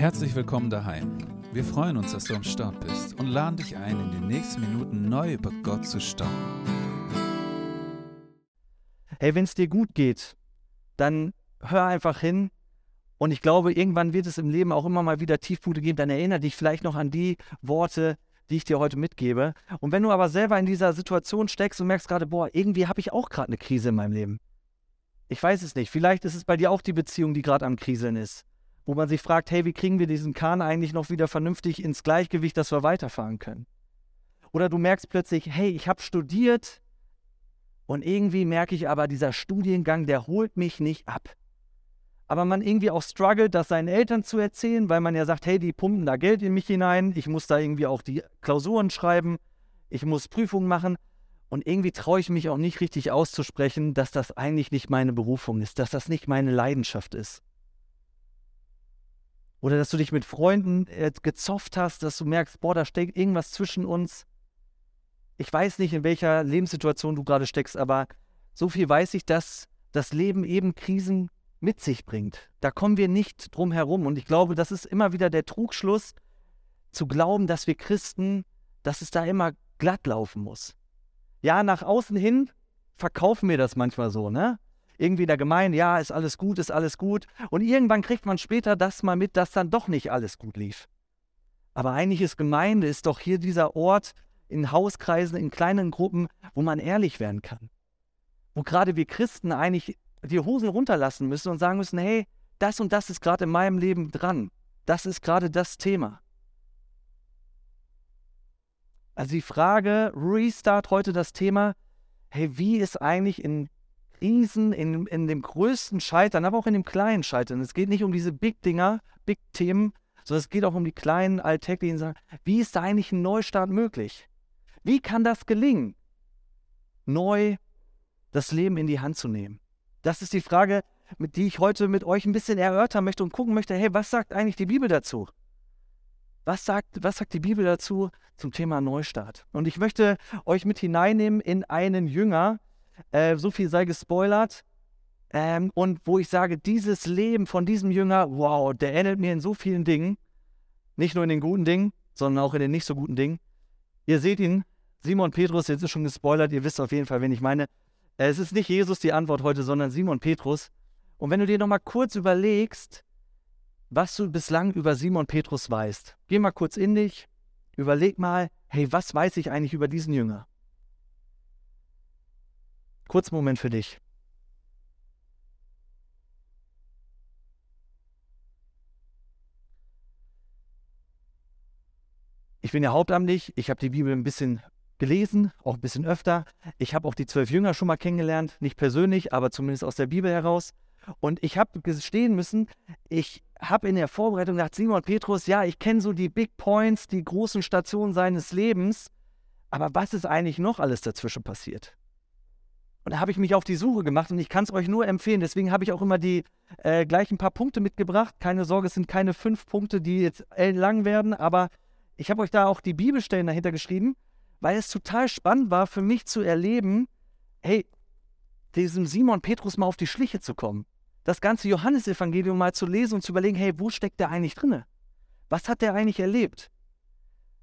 Herzlich willkommen daheim. Wir freuen uns, dass du am Start bist und laden dich ein, in den nächsten Minuten neu über Gott zu staunen. Hey, wenn es dir gut geht, dann hör einfach hin. Und ich glaube, irgendwann wird es im Leben auch immer mal wieder Tiefpunkte geben. Dann erinnere dich vielleicht noch an die Worte, die ich dir heute mitgebe. Und wenn du aber selber in dieser Situation steckst und merkst gerade, boah, irgendwie habe ich auch gerade eine Krise in meinem Leben. Ich weiß es nicht. Vielleicht ist es bei dir auch die Beziehung, die gerade am Kriseln ist wo man sich fragt, hey, wie kriegen wir diesen Kahn eigentlich noch wieder vernünftig ins Gleichgewicht, dass wir weiterfahren können? Oder du merkst plötzlich, hey, ich habe studiert und irgendwie merke ich aber, dieser Studiengang, der holt mich nicht ab. Aber man irgendwie auch struggelt, das seinen Eltern zu erzählen, weil man ja sagt, hey, die pumpen da Geld in mich hinein, ich muss da irgendwie auch die Klausuren schreiben, ich muss Prüfungen machen. Und irgendwie traue ich mich auch nicht richtig auszusprechen, dass das eigentlich nicht meine Berufung ist, dass das nicht meine Leidenschaft ist. Oder dass du dich mit Freunden äh, gezofft hast, dass du merkst, boah, da steckt irgendwas zwischen uns. Ich weiß nicht, in welcher Lebenssituation du gerade steckst, aber so viel weiß ich, dass das Leben eben Krisen mit sich bringt. Da kommen wir nicht drum herum. Und ich glaube, das ist immer wieder der Trugschluss, zu glauben, dass wir Christen, dass es da immer glatt laufen muss. Ja, nach außen hin verkaufen wir das manchmal so, ne? Irgendwie in der Gemeinde, ja, ist alles gut, ist alles gut. Und irgendwann kriegt man später das mal mit, dass dann doch nicht alles gut lief. Aber eigentlich ist Gemeinde, ist doch hier dieser Ort in Hauskreisen, in kleinen Gruppen, wo man ehrlich werden kann. Wo gerade wir Christen eigentlich die Hosen runterlassen müssen und sagen müssen, hey, das und das ist gerade in meinem Leben dran. Das ist gerade das Thema. Also die Frage, Restart heute das Thema, hey, wie ist eigentlich in Krisen, in, in dem größten Scheitern, aber auch in dem kleinen Scheitern. Es geht nicht um diese Big-Dinger, Big-Themen, sondern es geht auch um die kleinen alltäglichen Sachen. Wie ist da eigentlich ein Neustart möglich? Wie kann das gelingen, neu das Leben in die Hand zu nehmen? Das ist die Frage, mit die ich heute mit euch ein bisschen erörtern möchte und gucken möchte, hey, was sagt eigentlich die Bibel dazu? Was sagt, was sagt die Bibel dazu zum Thema Neustart? Und ich möchte euch mit hineinnehmen in einen Jünger, äh, so viel sei gespoilert. Ähm, und wo ich sage, dieses Leben von diesem Jünger, wow, der ähnelt mir in so vielen Dingen. Nicht nur in den guten Dingen, sondern auch in den nicht so guten Dingen. Ihr seht ihn, Simon Petrus, jetzt ist schon gespoilert, ihr wisst auf jeden Fall, wen ich meine. Äh, es ist nicht Jesus die Antwort heute, sondern Simon Petrus. Und wenn du dir nochmal kurz überlegst, was du bislang über Simon Petrus weißt, geh mal kurz in dich, überleg mal, hey, was weiß ich eigentlich über diesen Jünger? Kurz Moment für dich. Ich bin ja hauptamtlich, ich habe die Bibel ein bisschen gelesen, auch ein bisschen öfter. Ich habe auch die zwölf Jünger schon mal kennengelernt, nicht persönlich, aber zumindest aus der Bibel heraus. Und ich habe gestehen müssen, ich habe in der Vorbereitung gedacht, Simon Petrus, ja, ich kenne so die Big Points, die großen Stationen seines Lebens, aber was ist eigentlich noch alles dazwischen passiert? Und da habe ich mich auf die Suche gemacht und ich kann es euch nur empfehlen. Deswegen habe ich auch immer die äh, gleichen paar Punkte mitgebracht. Keine Sorge, es sind keine fünf Punkte, die jetzt lang werden, aber ich habe euch da auch die Bibelstellen dahinter geschrieben, weil es total spannend war für mich zu erleben, hey, diesem Simon Petrus mal auf die Schliche zu kommen. Das ganze Johannesevangelium mal zu lesen und zu überlegen, hey, wo steckt der eigentlich drinne? Was hat der eigentlich erlebt?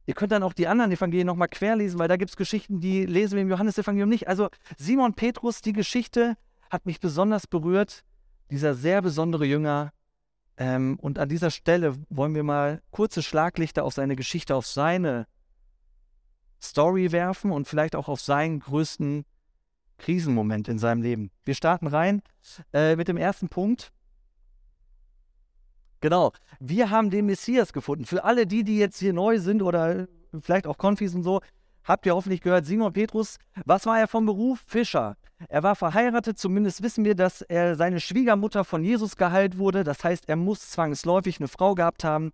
Ihr könnt dann auch die anderen Evangelien nochmal querlesen, weil da gibt es Geschichten, die lesen wir im Johannesevangelium nicht. Also Simon Petrus, die Geschichte hat mich besonders berührt, dieser sehr besondere Jünger. Ähm, und an dieser Stelle wollen wir mal kurze Schlaglichter auf seine Geschichte, auf seine Story werfen und vielleicht auch auf seinen größten Krisenmoment in seinem Leben. Wir starten rein äh, mit dem ersten Punkt. Genau. Wir haben den Messias gefunden. Für alle die, die jetzt hier neu sind oder vielleicht auch Konfis und so, habt ihr hoffentlich gehört, Simon Petrus, was war er vom Beruf? Fischer. Er war verheiratet, zumindest wissen wir, dass er seine Schwiegermutter von Jesus geheilt wurde. Das heißt, er muss zwangsläufig eine Frau gehabt haben.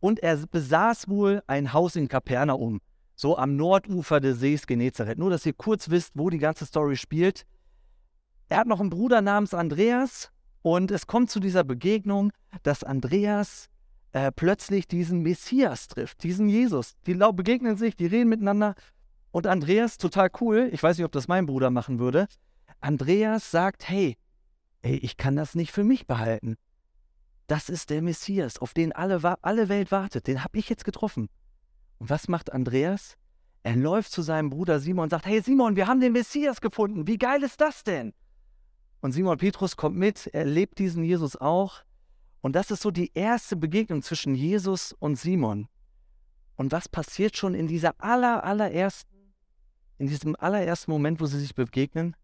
Und er besaß wohl ein Haus in Kapernaum, so am Nordufer des Sees Genezareth. Nur, dass ihr kurz wisst, wo die ganze Story spielt. Er hat noch einen Bruder namens Andreas und es kommt zu dieser Begegnung, dass Andreas äh, plötzlich diesen Messias trifft, diesen Jesus. Die begegnen sich, die reden miteinander. Und Andreas, total cool, ich weiß nicht, ob das mein Bruder machen würde. Andreas sagt, hey, ey, ich kann das nicht für mich behalten. das ist der Messias, auf den alle, alle Welt wartet. Den habe ich jetzt getroffen. Und was macht Andreas? Er läuft zu seinem Bruder Simon und sagt, hey Simon, wir haben den Messias gefunden. Wie geil ist das denn? Und Simon Petrus kommt mit, er lebt diesen Jesus auch. Und das ist so die erste Begegnung zwischen Jesus und Simon. Und was passiert schon in dieser aller, allerersten, in diesem allerersten Moment, wo sie sich begegnen?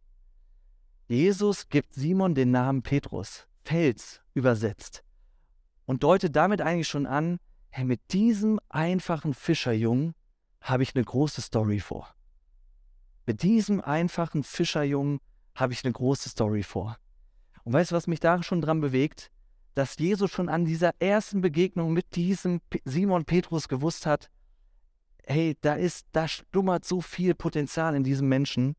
Jesus gibt Simon den Namen Petrus, Fels übersetzt, und deutet damit eigentlich schon an, hey, mit diesem einfachen Fischerjungen habe ich eine große Story vor. Mit diesem einfachen Fischerjungen habe ich eine große Story vor. Und weißt du, was mich da schon dran bewegt? Dass Jesus schon an dieser ersten Begegnung mit diesem Simon Petrus gewusst hat, hey, da ist, da schlummert so viel Potenzial in diesem Menschen.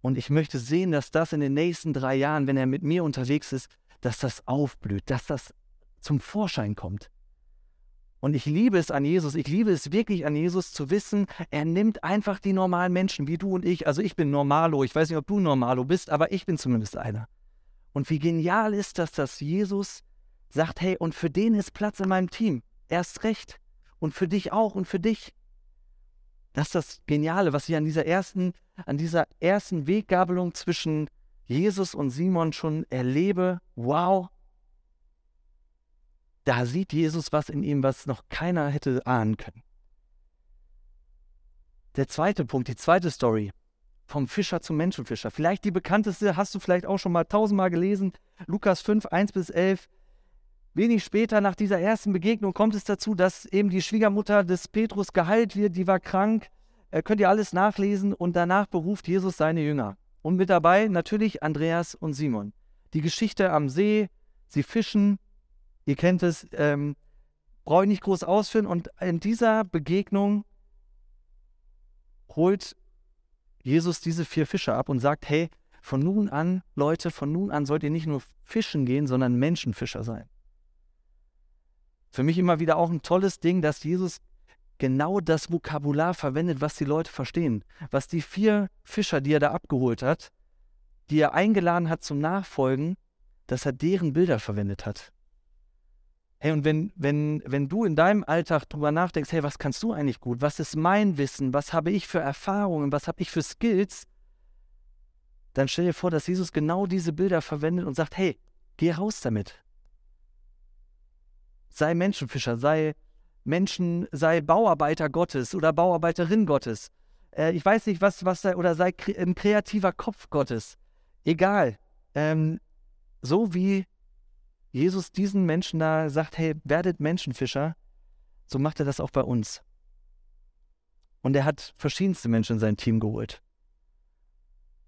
Und ich möchte sehen, dass das in den nächsten drei Jahren, wenn er mit mir unterwegs ist, dass das aufblüht, dass das zum Vorschein kommt. Und ich liebe es an Jesus, ich liebe es wirklich an Jesus zu wissen, er nimmt einfach die normalen Menschen wie du und ich. Also ich bin Normalo, ich weiß nicht, ob du Normalo bist, aber ich bin zumindest einer. Und wie genial ist das, dass Jesus sagt, hey, und für den ist Platz in meinem Team. Erst recht. Und für dich auch und für dich. Das ist das Geniale, was ich an dieser ersten, an dieser ersten Weggabelung zwischen Jesus und Simon schon erlebe. Wow, da sieht Jesus was in ihm, was noch keiner hätte ahnen können. Der zweite Punkt, die zweite Story, vom Fischer zum Menschenfischer. Vielleicht die bekannteste, hast du vielleicht auch schon mal tausendmal gelesen, Lukas 5, 1 bis 11. Wenig später nach dieser ersten Begegnung kommt es dazu, dass eben die Schwiegermutter des Petrus geheilt wird, die war krank. Äh, könnt ihr alles nachlesen und danach beruft Jesus seine Jünger. Und mit dabei natürlich Andreas und Simon. Die Geschichte am See, sie fischen, Ihr kennt es, ähm, brauche ich nicht groß ausführen. Und in dieser Begegnung holt Jesus diese vier Fische ab und sagt, hey, von nun an, Leute, von nun an sollt ihr nicht nur fischen gehen, sondern Menschenfischer sein. Für mich immer wieder auch ein tolles Ding, dass Jesus genau das Vokabular verwendet, was die Leute verstehen. Was die vier Fischer, die er da abgeholt hat, die er eingeladen hat zum Nachfolgen, dass er deren Bilder verwendet hat. Hey, und wenn, wenn, wenn du in deinem Alltag drüber nachdenkst, hey, was kannst du eigentlich gut? Was ist mein Wissen? Was habe ich für Erfahrungen? Was habe ich für Skills? Dann stell dir vor, dass Jesus genau diese Bilder verwendet und sagt, hey, geh raus damit. Sei Menschenfischer, sei Menschen, sei Bauarbeiter Gottes oder Bauarbeiterin Gottes. Äh, ich weiß nicht, was, was sei, oder sei ein kreativer Kopf Gottes. Egal. Ähm, so wie Jesus diesen Menschen da sagt, hey, werdet Menschenfischer, so macht er das auch bei uns. Und er hat verschiedenste Menschen in sein Team geholt.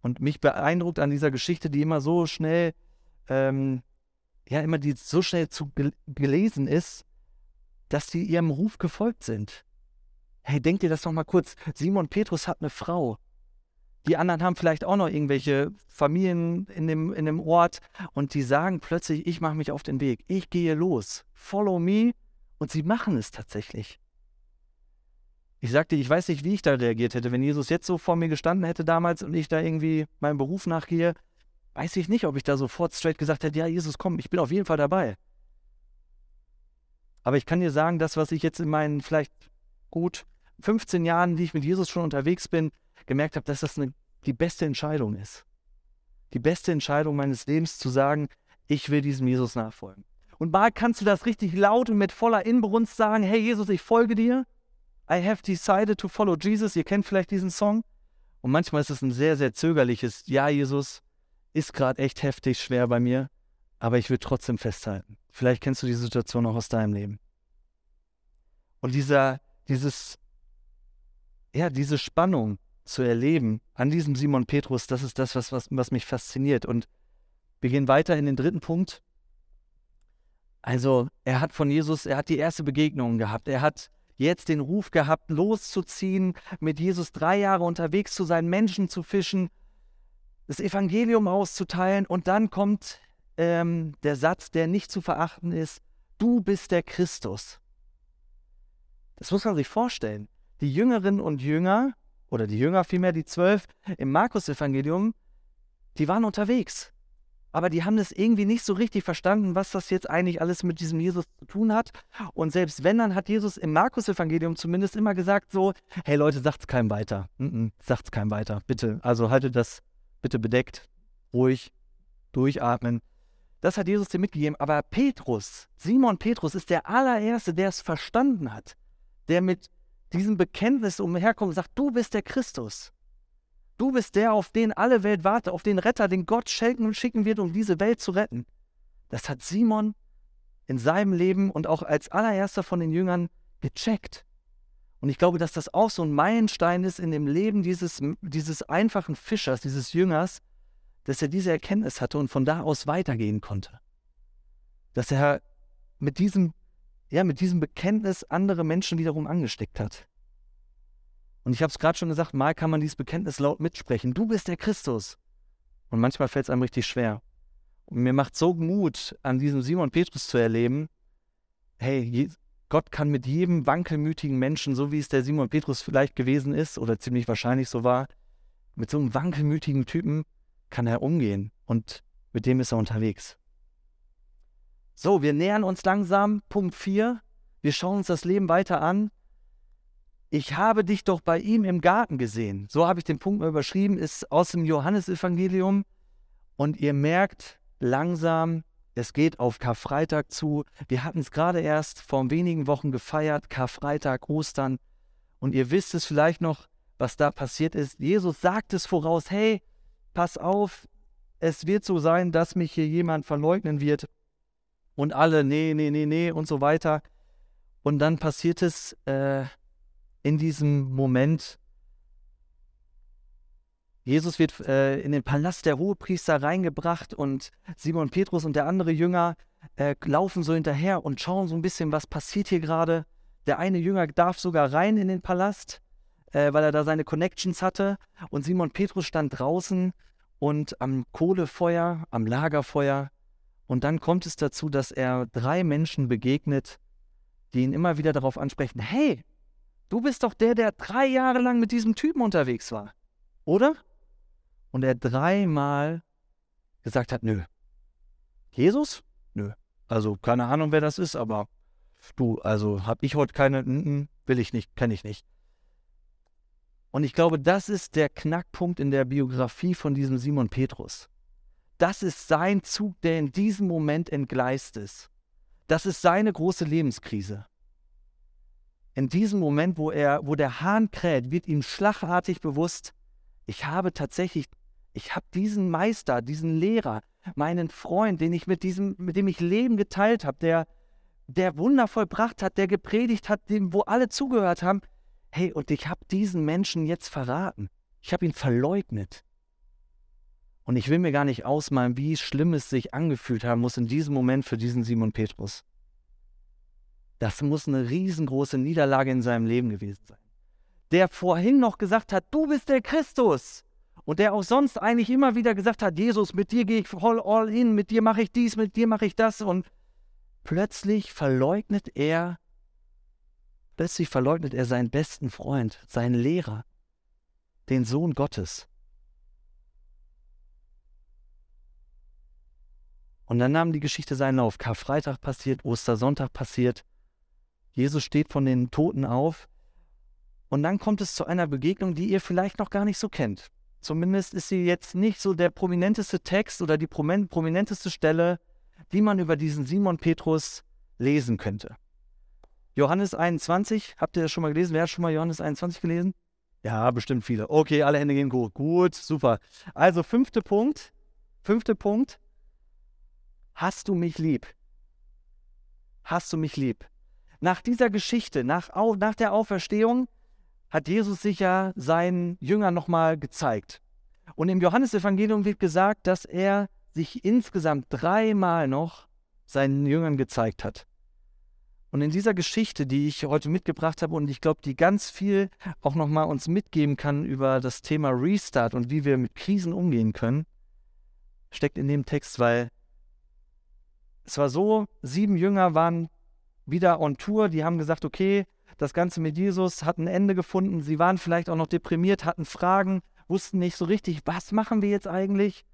Und mich beeindruckt an dieser Geschichte, die immer so schnell, ähm, ja, immer die so schnell zu gel gelesen ist, dass sie ihrem Ruf gefolgt sind. Hey, denk dir das doch mal kurz. Simon Petrus hat eine Frau. Die anderen haben vielleicht auch noch irgendwelche Familien in dem, in dem Ort und die sagen plötzlich, ich mache mich auf den Weg, ich gehe los, follow me und sie machen es tatsächlich. Ich sagte, ich weiß nicht, wie ich da reagiert hätte, wenn Jesus jetzt so vor mir gestanden hätte damals und ich da irgendwie meinem Beruf nachgehe, weiß ich nicht, ob ich da sofort straight gesagt hätte, ja, Jesus, komm, ich bin auf jeden Fall dabei. Aber ich kann dir sagen, das, was ich jetzt in meinen vielleicht gut 15 Jahren, die ich mit Jesus schon unterwegs bin, gemerkt habe, dass das eine, die beste Entscheidung ist. Die beste Entscheidung meines Lebens zu sagen, ich will diesem Jesus nachfolgen. Und mal kannst du das richtig laut und mit voller Inbrunst sagen, hey Jesus, ich folge dir. I have decided to follow Jesus. Ihr kennt vielleicht diesen Song. Und manchmal ist es ein sehr, sehr zögerliches, ja Jesus, ist gerade echt heftig schwer bei mir, aber ich will trotzdem festhalten. Vielleicht kennst du die Situation auch aus deinem Leben. Und dieser, dieses, ja, diese Spannung, zu erleben an diesem Simon Petrus, das ist das, was, was, was mich fasziniert. Und wir gehen weiter in den dritten Punkt. Also, er hat von Jesus, er hat die erste Begegnung gehabt. Er hat jetzt den Ruf gehabt, loszuziehen, mit Jesus drei Jahre unterwegs zu sein, Menschen zu fischen, das Evangelium auszuteilen. Und dann kommt ähm, der Satz, der nicht zu verachten ist: Du bist der Christus. Das muss man sich vorstellen. Die Jüngerinnen und Jünger oder die Jünger vielmehr, die zwölf im Markus-Evangelium, die waren unterwegs. aber die haben das irgendwie nicht so richtig verstanden, was das jetzt eigentlich alles mit diesem Jesus zu tun hat. Und selbst wenn, dann hat Jesus im Markus-Evangelium zumindest immer gesagt so, hey Leute, sagt's keinem weiter. Mm -mm, sagt's keinem weiter, bitte. Also haltet das bitte bedeckt, ruhig, durchatmen. Das hat Jesus dir mitgegeben. Aber Petrus, Simon Petrus ist der allererste, der es verstanden hat, der mit diesem Bekenntnis umherkommt und sagt, du bist der Christus. Du bist der, auf den alle Welt wartet, auf den Retter, den Gott schenken und schicken wird, um diese Welt zu retten. Das hat Simon in seinem Leben und auch als allererster von den Jüngern gecheckt. Und ich glaube, dass das auch so ein Meilenstein ist in dem Leben dieses, dieses einfachen Fischers, dieses Jüngers, dass er diese Erkenntnis hatte und von da aus weitergehen konnte. Dass er mit diesem, ja, mit diesem Bekenntnis andere Menschen wiederum angesteckt hat. Und ich habe es gerade schon gesagt, mal kann man dieses Bekenntnis laut mitsprechen. Du bist der Christus. Und manchmal fällt es einem richtig schwer. Und mir macht so Mut, an diesem Simon Petrus zu erleben, hey, Gott kann mit jedem wankelmütigen Menschen, so wie es der Simon Petrus vielleicht gewesen ist oder ziemlich wahrscheinlich so war, mit so einem wankelmütigen Typen kann er umgehen und mit dem ist er unterwegs. So, wir nähern uns langsam. Punkt 4. Wir schauen uns das Leben weiter an ich habe dich doch bei ihm im Garten gesehen. So habe ich den Punkt mal überschrieben, ist aus dem Johannesevangelium. Und ihr merkt langsam, es geht auf Karfreitag zu. Wir hatten es gerade erst vor wenigen Wochen gefeiert, Karfreitag, Ostern. Und ihr wisst es vielleicht noch, was da passiert ist. Jesus sagt es voraus, hey, pass auf, es wird so sein, dass mich hier jemand verleugnen wird. Und alle, nee, nee, nee, nee und so weiter. Und dann passiert es, äh, in diesem Moment. Jesus wird äh, in den Palast der Hohepriester reingebracht und Simon Petrus und der andere Jünger äh, laufen so hinterher und schauen so ein bisschen, was passiert hier gerade. Der eine Jünger darf sogar rein in den Palast, äh, weil er da seine Connections hatte. Und Simon Petrus stand draußen und am Kohlefeuer, am Lagerfeuer. Und dann kommt es dazu, dass er drei Menschen begegnet, die ihn immer wieder darauf ansprechen: Hey, Du bist doch der, der drei Jahre lang mit diesem Typen unterwegs war. Oder? Und er dreimal gesagt hat, nö. Jesus? Nö. Also keine Ahnung, wer das ist, aber du, also hab ich heute keine, n -n, will ich nicht, kenne ich nicht. Und ich glaube, das ist der Knackpunkt in der Biografie von diesem Simon Petrus. Das ist sein Zug, der in diesem Moment entgleist ist. Das ist seine große Lebenskrise in diesem Moment, wo er, wo der Hahn kräht, wird ihm schlagartig bewusst, ich habe tatsächlich, ich habe diesen Meister, diesen Lehrer, meinen Freund, den ich mit diesem, mit dem ich Leben geteilt habe, der, der Wunder vollbracht hat, der gepredigt hat, dem, wo alle zugehört haben. Hey, und ich habe diesen Menschen jetzt verraten. Ich habe ihn verleugnet. Und ich will mir gar nicht ausmalen, wie schlimm es sich angefühlt haben muss in diesem Moment für diesen Simon Petrus. Das muss eine riesengroße Niederlage in seinem Leben gewesen sein. Der vorhin noch gesagt hat, du bist der Christus. Und der auch sonst eigentlich immer wieder gesagt hat, Jesus, mit dir gehe ich voll all in, mit dir mache ich dies, mit dir mache ich das. Und plötzlich verleugnet er, plötzlich verleugnet er seinen besten Freund, seinen Lehrer, den Sohn Gottes. Und dann nahm die Geschichte seinen Lauf. Karfreitag passiert, Ostersonntag passiert. Jesus steht von den Toten auf. Und dann kommt es zu einer Begegnung, die ihr vielleicht noch gar nicht so kennt. Zumindest ist sie jetzt nicht so der prominenteste Text oder die prominenteste Stelle, die man über diesen Simon Petrus lesen könnte. Johannes 21, habt ihr das schon mal gelesen? Wer hat schon mal Johannes 21 gelesen? Ja, bestimmt viele. Okay, alle Hände gehen gut. Gut, super. Also fünfter Punkt. Fünfter Punkt. Hast du mich lieb? Hast du mich lieb? Nach dieser Geschichte, nach, nach der Auferstehung, hat Jesus sich ja seinen Jüngern nochmal gezeigt. Und im Johannesevangelium wird gesagt, dass er sich insgesamt dreimal noch seinen Jüngern gezeigt hat. Und in dieser Geschichte, die ich heute mitgebracht habe und ich glaube, die ganz viel auch nochmal uns mitgeben kann über das Thema Restart und wie wir mit Krisen umgehen können, steckt in dem Text, weil es war so, sieben Jünger waren wieder on Tour. Die haben gesagt, okay, das Ganze mit Jesus hat ein Ende gefunden. Sie waren vielleicht auch noch deprimiert, hatten Fragen, wussten nicht so richtig, was machen wir jetzt eigentlich?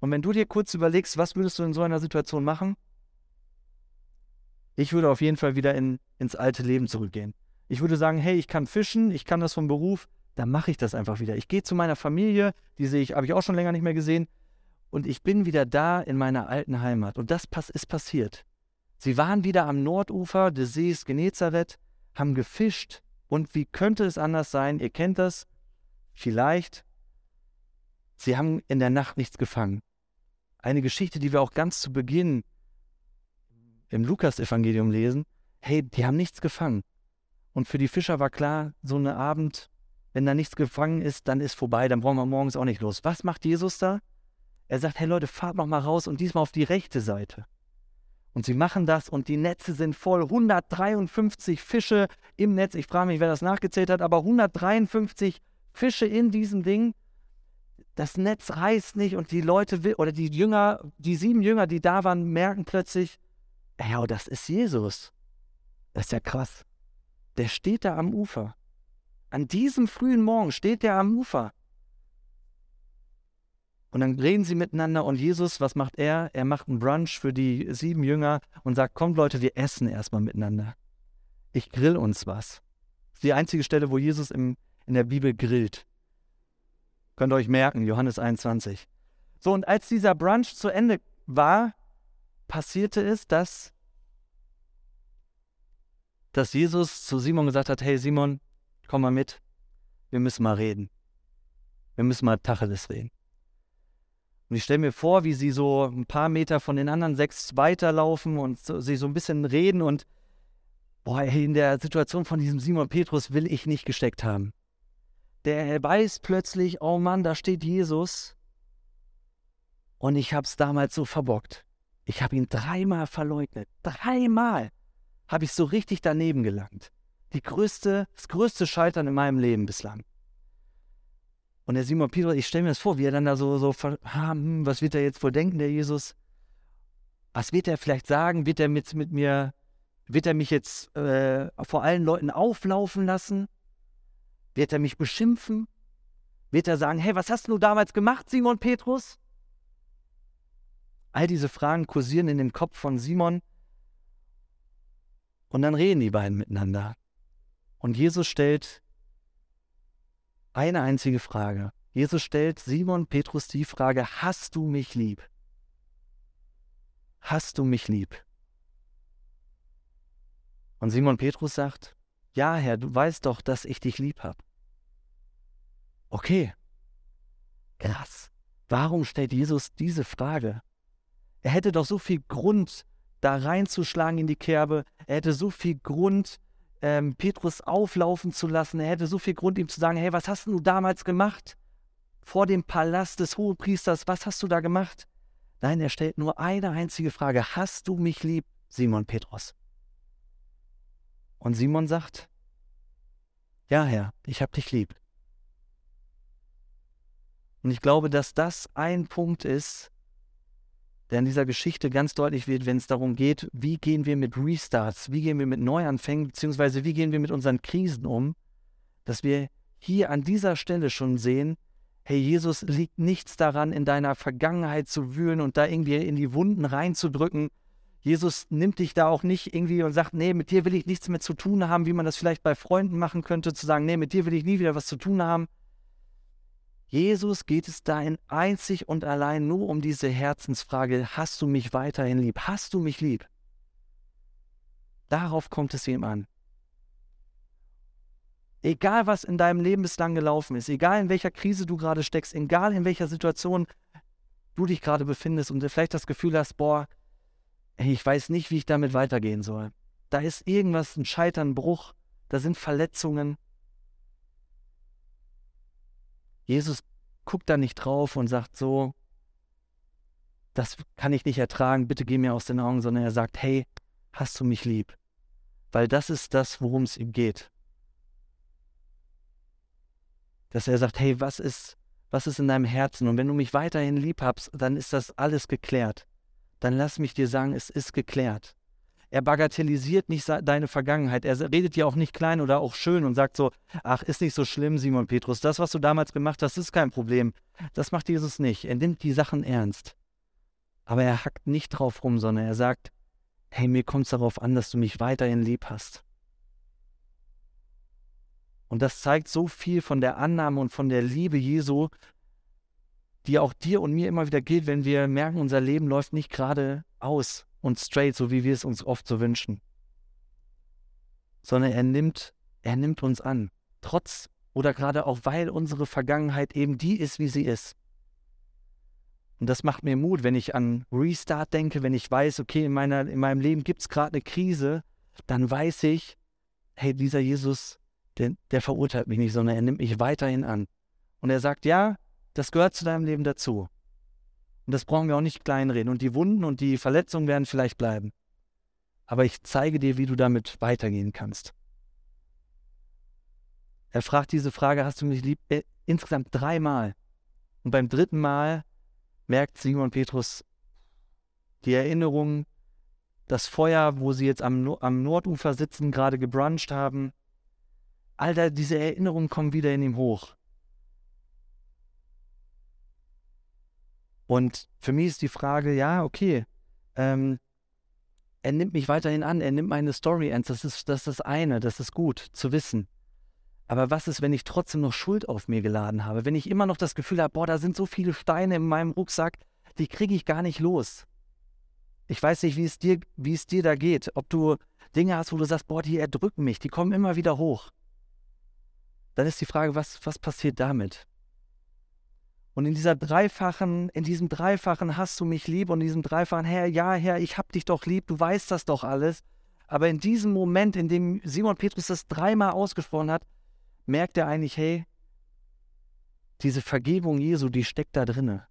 Und wenn du dir kurz überlegst, was würdest du in so einer Situation machen? Ich würde auf jeden Fall wieder in, ins alte Leben zurückgehen. Ich würde sagen, hey, ich kann fischen, ich kann das vom Beruf, dann mache ich das einfach wieder. Ich gehe zu meiner Familie, die sehe ich, habe ich auch schon länger nicht mehr gesehen, und ich bin wieder da in meiner alten Heimat. Und das ist passiert. Sie waren wieder am Nordufer des Sees Genezareth, haben gefischt. Und wie könnte es anders sein? Ihr kennt das vielleicht. Sie haben in der Nacht nichts gefangen. Eine Geschichte, die wir auch ganz zu Beginn im Lukas-Evangelium lesen. Hey, die haben nichts gefangen. Und für die Fischer war klar, so ein Abend, wenn da nichts gefangen ist, dann ist vorbei, dann brauchen wir morgens auch nicht los. Was macht Jesus da? Er sagt, hey Leute, fahrt noch mal raus und diesmal auf die rechte Seite. Und sie machen das und die Netze sind voll. 153 Fische im Netz. Ich frage mich, wer das nachgezählt hat, aber 153 Fische in diesem Ding. Das Netz reißt nicht und die Leute oder die Jünger, die sieben Jünger, die da waren, merken plötzlich, ja, das ist Jesus. Das ist ja krass. Der steht da am Ufer. An diesem frühen Morgen steht der am Ufer. Und dann reden sie miteinander und Jesus, was macht er? Er macht einen Brunch für die sieben Jünger und sagt, kommt Leute, wir essen erstmal miteinander. Ich grill uns was. Das ist die einzige Stelle, wo Jesus im, in der Bibel grillt. Könnt ihr euch merken, Johannes 21. So, und als dieser Brunch zu Ende war, passierte es, dass, dass Jesus zu Simon gesagt hat, hey Simon, komm mal mit, wir müssen mal reden. Wir müssen mal Tacheles reden. Und ich stelle mir vor, wie sie so ein paar Meter von den anderen sechs weiterlaufen und so, sie so ein bisschen reden und boah, in der Situation von diesem Simon Petrus will ich nicht gesteckt haben. Der weiß plötzlich, oh Mann, da steht Jesus. Und ich habe es damals so verbockt. Ich habe ihn dreimal verleugnet. Dreimal habe ich so richtig daneben gelangt. Die größte, das größte Scheitern in meinem Leben bislang. Und der Simon Petrus, ich stelle mir das vor, wie er dann da so, so hm, was wird er jetzt wohl denken, der Jesus? Was wird er vielleicht sagen? Wird er mit, mit mir, wird er mich jetzt äh, vor allen Leuten auflaufen lassen? Wird er mich beschimpfen? Wird er sagen, hey, was hast du damals gemacht, Simon Petrus? All diese Fragen kursieren in dem Kopf von Simon. Und dann reden die beiden miteinander. Und Jesus stellt eine einzige Frage. Jesus stellt Simon Petrus die Frage, hast du mich lieb? Hast du mich lieb? Und Simon Petrus sagt, ja Herr, du weißt doch, dass ich dich lieb habe. Okay, krass. Warum stellt Jesus diese Frage? Er hätte doch so viel Grund, da reinzuschlagen in die Kerbe. Er hätte so viel Grund, ähm, Petrus auflaufen zu lassen. Er hätte so viel Grund, ihm zu sagen, hey, was hast du damals gemacht? Vor dem Palast des Hohepriesters, was hast du da gemacht? Nein, er stellt nur eine einzige Frage. Hast du mich lieb, Simon Petrus? Und Simon sagt, ja, Herr, ich habe dich lieb. Und ich glaube, dass das ein Punkt ist, der in dieser Geschichte ganz deutlich wird, wenn es darum geht, wie gehen wir mit Restarts, wie gehen wir mit Neuanfängen, beziehungsweise wie gehen wir mit unseren Krisen um, dass wir hier an dieser Stelle schon sehen, hey, Jesus liegt nichts daran, in deiner Vergangenheit zu wühlen und da irgendwie in die Wunden reinzudrücken. Jesus nimmt dich da auch nicht irgendwie und sagt, nee, mit dir will ich nichts mehr zu tun haben, wie man das vielleicht bei Freunden machen könnte, zu sagen, nee, mit dir will ich nie wieder was zu tun haben. Jesus geht es dahin einzig und allein nur um diese Herzensfrage, hast du mich weiterhin lieb? Hast du mich lieb? Darauf kommt es ihm an. Egal, was in deinem Leben bislang gelaufen ist, egal in welcher Krise du gerade steckst, egal in welcher Situation du dich gerade befindest und vielleicht das Gefühl hast, boah, ich weiß nicht, wie ich damit weitergehen soll. Da ist irgendwas, ein Scheitern, ein Bruch, da sind Verletzungen, Jesus guckt da nicht drauf und sagt so, das kann ich nicht ertragen, bitte geh mir aus den Augen, sondern er sagt, hey, hast du mich lieb? Weil das ist das, worum es ihm geht. Dass er sagt, hey, was ist, was ist in deinem Herzen? Und wenn du mich weiterhin lieb hast, dann ist das alles geklärt. Dann lass mich dir sagen, es ist geklärt. Er bagatellisiert nicht deine Vergangenheit. Er redet dir auch nicht klein oder auch schön und sagt so, ach, ist nicht so schlimm, Simon Petrus. Das, was du damals gemacht hast, ist kein Problem. Das macht Jesus nicht. Er nimmt die Sachen ernst. Aber er hackt nicht drauf rum, sondern er sagt, hey, mir kommt es darauf an, dass du mich weiterhin lieb hast. Und das zeigt so viel von der Annahme und von der Liebe Jesu, die auch dir und mir immer wieder gilt, wenn wir merken, unser Leben läuft nicht gerade aus und straight, so wie wir es uns oft so wünschen. Sondern er nimmt, er nimmt uns an. Trotz oder gerade auch weil unsere Vergangenheit eben die ist, wie sie ist. Und das macht mir Mut, wenn ich an Restart denke, wenn ich weiß, okay, in, meiner, in meinem Leben gibt es gerade eine Krise, dann weiß ich, hey, dieser Jesus, der, der verurteilt mich nicht, sondern er nimmt mich weiterhin an. Und er sagt, ja, das gehört zu deinem Leben dazu. Und das brauchen wir auch nicht kleinreden. Und die Wunden und die Verletzungen werden vielleicht bleiben. Aber ich zeige dir, wie du damit weitergehen kannst. Er fragt diese Frage, hast du mich lieb? Äh, insgesamt dreimal. Und beim dritten Mal merkt Simon Petrus die Erinnerung, das Feuer, wo sie jetzt am, am Nordufer sitzen, gerade gebruncht haben. All diese Erinnerungen kommen wieder in ihm hoch. Und für mich ist die Frage, ja, okay, ähm, er nimmt mich weiterhin an, er nimmt meine Story ernst, das ist, das ist das eine, das ist gut zu wissen. Aber was ist, wenn ich trotzdem noch Schuld auf mir geladen habe? Wenn ich immer noch das Gefühl habe, boah, da sind so viele Steine in meinem Rucksack, die kriege ich gar nicht los. Ich weiß nicht, wie es dir, wie es dir da geht. Ob du Dinge hast, wo du sagst, boah, die erdrücken mich, die kommen immer wieder hoch. Dann ist die Frage, was, was passiert damit? Und in dieser dreifachen, in diesem dreifachen hast du mich lieb und in diesem dreifachen Herr, ja, Herr, ich hab dich doch lieb, du weißt das doch alles. Aber in diesem Moment, in dem Simon Petrus das dreimal ausgesprochen hat, merkt er eigentlich, hey, diese Vergebung Jesu, die steckt da drinne.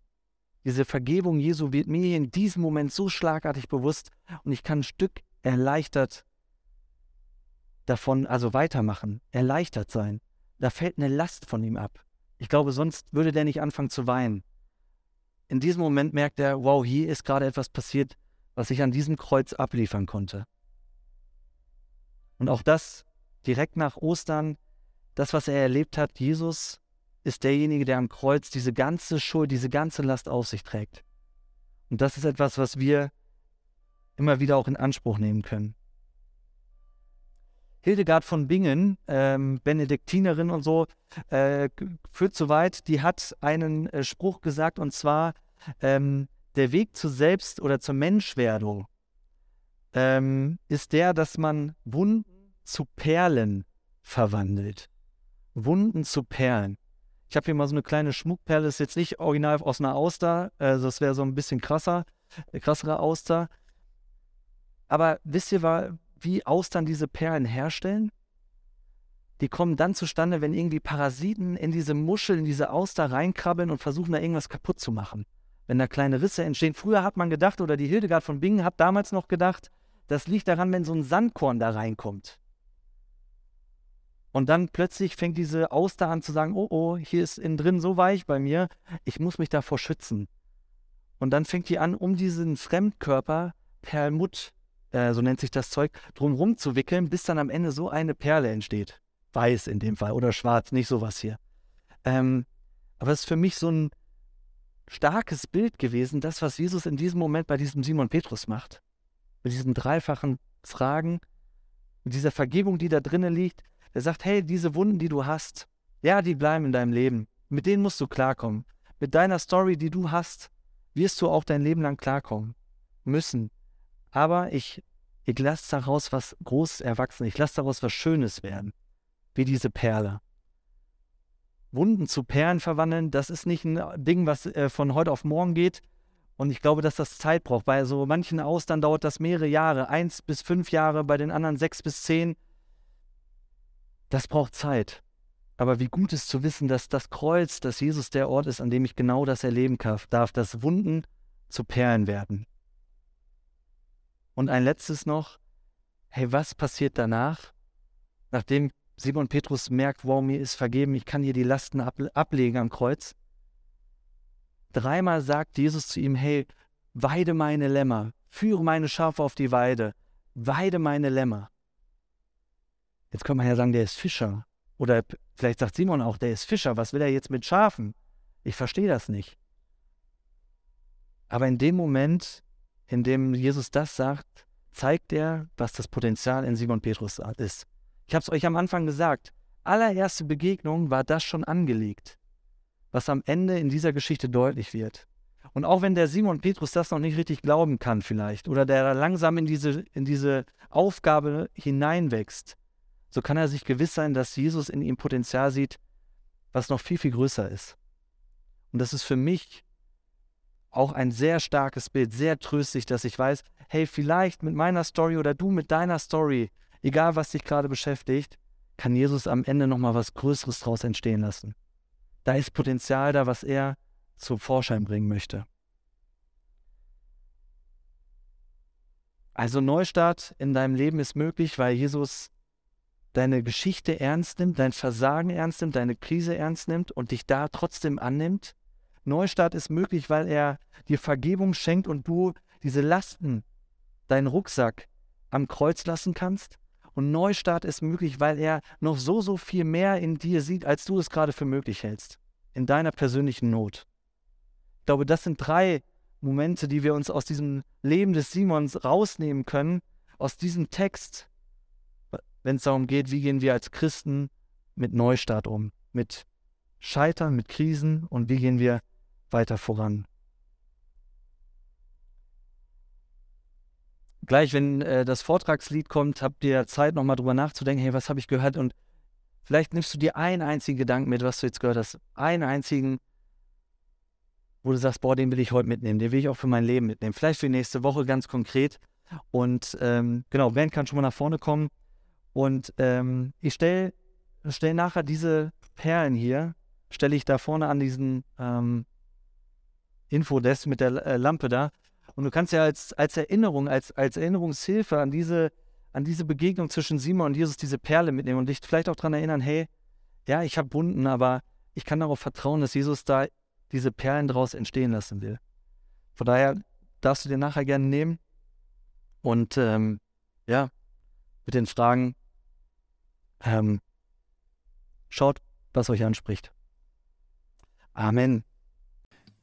Diese Vergebung Jesu wird mir in diesem Moment so schlagartig bewusst und ich kann ein Stück erleichtert davon, also weitermachen, erleichtert sein. Da fällt eine Last von ihm ab. Ich glaube, sonst würde der nicht anfangen zu weinen. In diesem Moment merkt er, wow, hier ist gerade etwas passiert, was ich an diesem Kreuz abliefern konnte. Und auch das direkt nach Ostern, das, was er erlebt hat, Jesus ist derjenige, der am Kreuz diese ganze Schuld, diese ganze Last auf sich trägt. Und das ist etwas, was wir immer wieder auch in Anspruch nehmen können. Hildegard von Bingen, ähm, Benediktinerin und so, äh, führt so weit, die hat einen äh, Spruch gesagt und zwar, ähm, der Weg zur Selbst- oder zur Menschwerdung ähm, ist der, dass man Wunden zu Perlen verwandelt. Wunden zu Perlen. Ich habe hier mal so eine kleine Schmuckperle, ist jetzt nicht original aus einer Auster, also das wäre so ein bisschen krasser, äh, krassere Auster. Aber wisst ihr, wie Austern diese Perlen herstellen? Die kommen dann zustande, wenn irgendwie Parasiten in diese Muschel, in diese Auster reinkrabbeln und versuchen da irgendwas kaputt zu machen. Wenn da kleine Risse entstehen. Früher hat man gedacht, oder die Hildegard von Bingen hat damals noch gedacht, das liegt daran, wenn so ein Sandkorn da reinkommt. Und dann plötzlich fängt diese Auster an zu sagen, oh oh, hier ist innen drin so weich bei mir, ich muss mich davor schützen. Und dann fängt die an, um diesen Fremdkörper Perlmutt äh, so nennt sich das Zeug, drumherum zu wickeln, bis dann am Ende so eine Perle entsteht. Weiß in dem Fall oder schwarz, nicht sowas hier. Ähm, aber es ist für mich so ein starkes Bild gewesen, das, was Jesus in diesem Moment bei diesem Simon Petrus macht. Mit diesen dreifachen Fragen, mit dieser Vergebung, die da drinnen liegt. Er sagt, hey, diese Wunden, die du hast, ja, die bleiben in deinem Leben. Mit denen musst du klarkommen. Mit deiner Story, die du hast, wirst du auch dein Leben lang klarkommen müssen. Aber ich, ich lasse daraus was Großes erwachsen. Ich lasse daraus was Schönes werden. Wie diese Perle. Wunden zu Perlen verwandeln, das ist nicht ein Ding, was äh, von heute auf morgen geht. Und ich glaube, dass das Zeit braucht. Bei so manchen Austern dauert das mehrere Jahre, eins bis fünf Jahre, bei den anderen sechs bis zehn. Das braucht Zeit. Aber wie gut ist zu wissen, dass das Kreuz, dass Jesus der Ort ist, an dem ich genau das erleben darf, dass Wunden zu Perlen werden. Und ein letztes noch, hey, was passiert danach? Nachdem Simon Petrus merkt, wow, mir ist vergeben, ich kann hier die Lasten ab ablegen am Kreuz. Dreimal sagt Jesus zu ihm, hey, weide meine Lämmer, führe meine Schafe auf die Weide, weide meine Lämmer. Jetzt könnte man ja sagen, der ist Fischer. Oder vielleicht sagt Simon auch, der ist Fischer. Was will er jetzt mit Schafen? Ich verstehe das nicht. Aber in dem Moment, in dem Jesus das sagt, zeigt er, was das Potenzial in Simon Petrus ist. Ich habe es euch am Anfang gesagt. Allererste Begegnung war das schon angelegt, was am Ende in dieser Geschichte deutlich wird. Und auch wenn der Simon Petrus das noch nicht richtig glauben kann vielleicht oder der langsam in diese, in diese Aufgabe hineinwächst, so kann er sich gewiss sein, dass Jesus in ihm Potenzial sieht, was noch viel, viel größer ist. Und das ist für mich auch ein sehr starkes Bild, sehr tröstlich, dass ich weiß, hey, vielleicht mit meiner Story oder du mit deiner Story, egal was dich gerade beschäftigt, kann Jesus am Ende nochmal was Größeres draus entstehen lassen. Da ist Potenzial da, was er zum Vorschein bringen möchte. Also Neustart in deinem Leben ist möglich, weil Jesus deine Geschichte ernst nimmt, dein Versagen ernst nimmt, deine Krise ernst nimmt und dich da trotzdem annimmt. Neustart ist möglich, weil er dir Vergebung schenkt und du diese Lasten, deinen Rucksack am Kreuz lassen kannst. Und Neustart ist möglich, weil er noch so, so viel mehr in dir sieht, als du es gerade für möglich hältst. In deiner persönlichen Not. Ich glaube, das sind drei Momente, die wir uns aus diesem Leben des Simons rausnehmen können, aus diesem Text, wenn es darum geht, wie gehen wir als Christen mit Neustart um, mit Scheitern, mit Krisen und wie gehen wir weiter voran. Gleich, wenn äh, das Vortragslied kommt, habt ihr Zeit, nochmal drüber nachzudenken, hey, was habe ich gehört? Und vielleicht nimmst du dir einen einzigen Gedanken mit, was du jetzt gehört hast. Einen einzigen, wo du sagst, boah, den will ich heute mitnehmen, den will ich auch für mein Leben mitnehmen. Vielleicht für nächste Woche ganz konkret. Und ähm, genau, Ben kann schon mal nach vorne kommen. Und ähm, ich stelle stell nachher diese Perlen hier, stelle ich da vorne an diesen ähm, Infodesk mit der äh, Lampe da. Und du kannst ja als, als Erinnerung, als, als Erinnerungshilfe an diese, an diese Begegnung zwischen Simon und Jesus diese Perle mitnehmen und dich vielleicht auch daran erinnern, hey, ja, ich habe Wunden, aber ich kann darauf vertrauen, dass Jesus da diese Perlen daraus entstehen lassen will. Von daher darfst du dir nachher gerne nehmen und ähm, ja, mit den Fragen ähm, schaut, was euch anspricht. Amen.